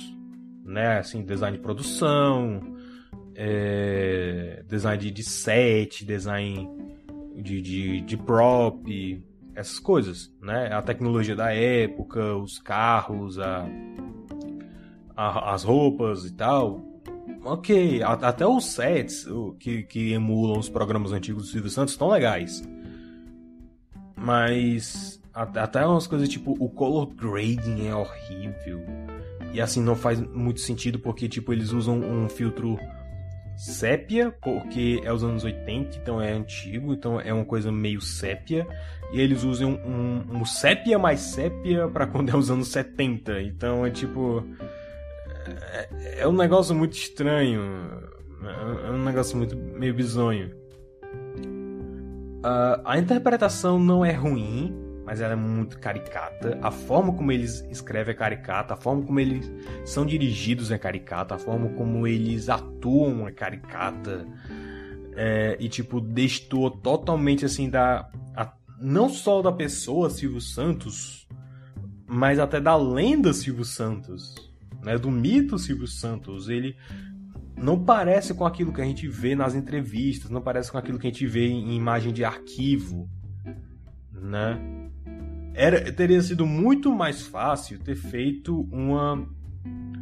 né? Assim, design de produção, é, design de, set, design de, de, de prop, essas coisas, né? A tecnologia da época, os carros, a, a as roupas e tal. Ok, até os sets que, que emulam os programas antigos do Silvio Santos estão legais. Mas até umas coisas tipo o color grading é horrível. E assim não faz muito sentido porque tipo eles usam um filtro sépia, porque é os anos 80, então é antigo, então é uma coisa meio sépia. E eles usam um, um sépia mais sépia para quando é os anos 70. Então é tipo. É, é um negócio muito estranho. É um negócio muito meio bizonho. Uh, a interpretação não é ruim, mas ela é muito caricata. A forma como eles escrevem é caricata, a forma como eles são dirigidos é caricata, a forma como eles atuam é caricata. É, e tipo, destoa totalmente assim da. A, não só da pessoa Silvio Santos, mas até da lenda Silvio Santos, né? Do mito Silvio Santos. Ele não parece com aquilo que a gente vê nas entrevistas, não parece com aquilo que a gente vê em imagem de arquivo, né? Era, teria sido muito mais fácil ter feito uma,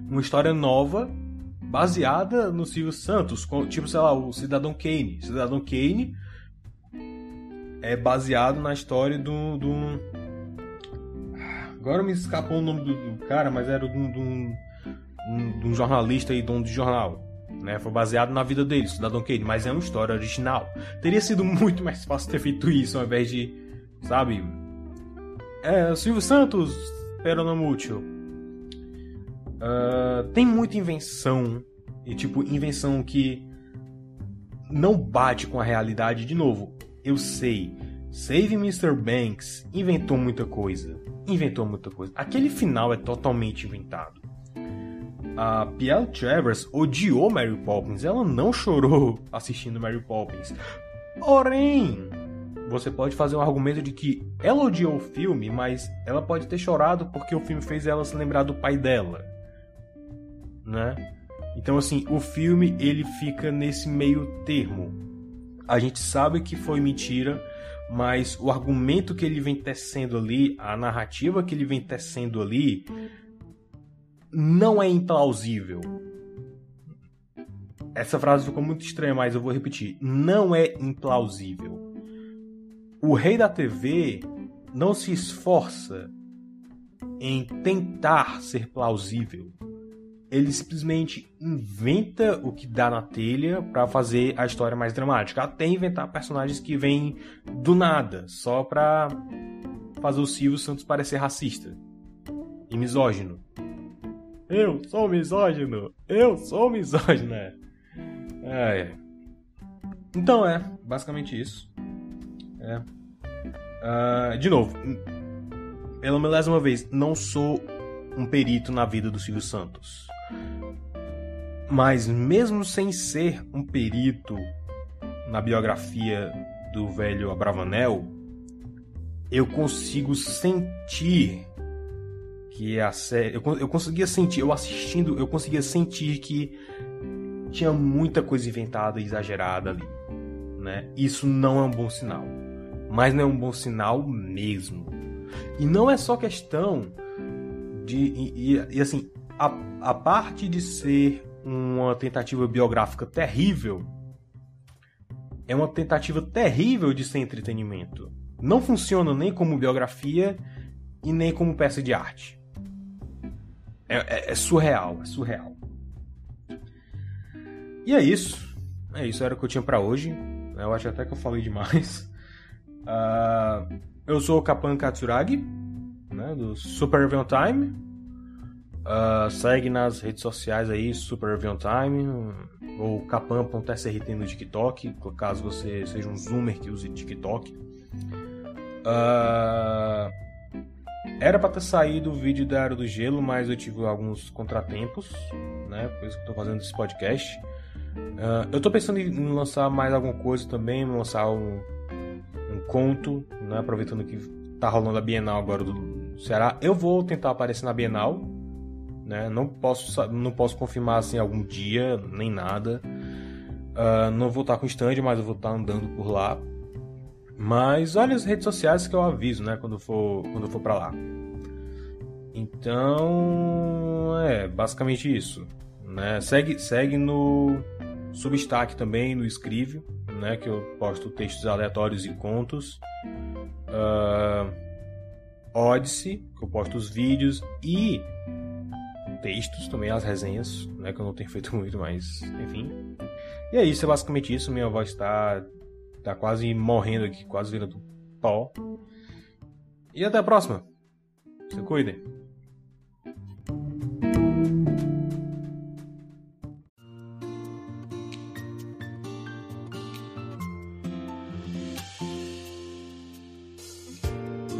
uma história nova baseada no Silvio Santos, tipo, sei lá, o Cidadão Kane. Cidadão Kane é baseado na história do. do... Agora me escapou o nome do, do cara, mas era de um, um, jornalista e dono de jornal. Né? Foi baseado na vida dele, Cidadão Kane, mas é uma história original. Teria sido [LAUGHS] muito mais fácil ter feito isso ao invés de, sabe, é, Silvio Santos, Peronomútil. Uh, tem muita invenção. E, tipo, invenção que não bate com a realidade. De novo, eu sei. Save Mr. Banks inventou muita coisa. Inventou muita coisa. Aquele final é totalmente inventado. A Piel Travers odiou Mary Poppins. Ela não chorou [LAUGHS] assistindo Mary Poppins. Porém, você pode fazer um argumento de que ela odiou o filme, mas ela pode ter chorado porque o filme fez ela se lembrar do pai dela, né? Então assim, o filme ele fica nesse meio termo. A gente sabe que foi mentira, mas o argumento que ele vem tecendo ali, a narrativa que ele vem tecendo ali, não é implausível. Essa frase ficou muito estranha, mas eu vou repetir. Não é implausível o rei da TV não se esforça em tentar ser plausível. Ele simplesmente inventa o que dá na telha para fazer a história mais dramática. Até inventar personagens que vêm do nada, só pra fazer o Silvio Santos parecer racista e misógino. Eu sou misógino! Eu sou misógino! É. é. Então é, basicamente isso. É. Uh, de novo, pela milésima vez, não sou um perito na vida do Silvio Santos. Mas mesmo sem ser um perito na biografia do velho Abravanel, eu consigo sentir que a série. Eu, eu conseguia sentir, eu assistindo, eu conseguia sentir que tinha muita coisa inventada e exagerada ali. Né? Isso não é um bom sinal mas não é um bom sinal mesmo. E não é só questão de. E, e, e assim, a, a parte de ser uma tentativa biográfica terrível, é uma tentativa terrível de ser entretenimento. Não funciona nem como biografia e nem como peça de arte. É, é, é surreal, é surreal. E é isso. É isso, era o que eu tinha para hoje. Eu acho até que eu falei demais. [LAUGHS] Uh, eu sou o Kapan Katsuragi, né, do Super Review Time. Uh, segue nas redes sociais aí, Super Review Time, ou kapan.srt no TikTok, caso você seja um zoomer que use TikTok. Uh, era para ter saído o vídeo da Era do Gelo, mas eu tive alguns contratempos, né? Por isso que eu tô fazendo esse podcast. Uh, eu tô pensando em lançar mais alguma coisa também, lançar um conto, né? Aproveitando que tá rolando a Bienal agora do Ceará. Eu vou tentar aparecer na Bienal, né? Não posso, não posso confirmar assim algum dia, nem nada. Uh, não vou estar com stand, mas eu vou estar andando por lá. Mas olha as redes sociais que eu aviso, né? Quando for, quando for para lá. Então, é basicamente isso. Né? Segue, segue no Substack também, no Escrive, né? Que eu posto textos aleatórios e contos. Uh, Odyssey, que eu posto os vídeos e textos também, as resenhas, né? Que eu não tenho [LAUGHS] feito muito, mas enfim. E é isso, é basicamente isso. Minha voz está tá quase morrendo aqui, quase virando pó. E até a próxima. Se cuidem.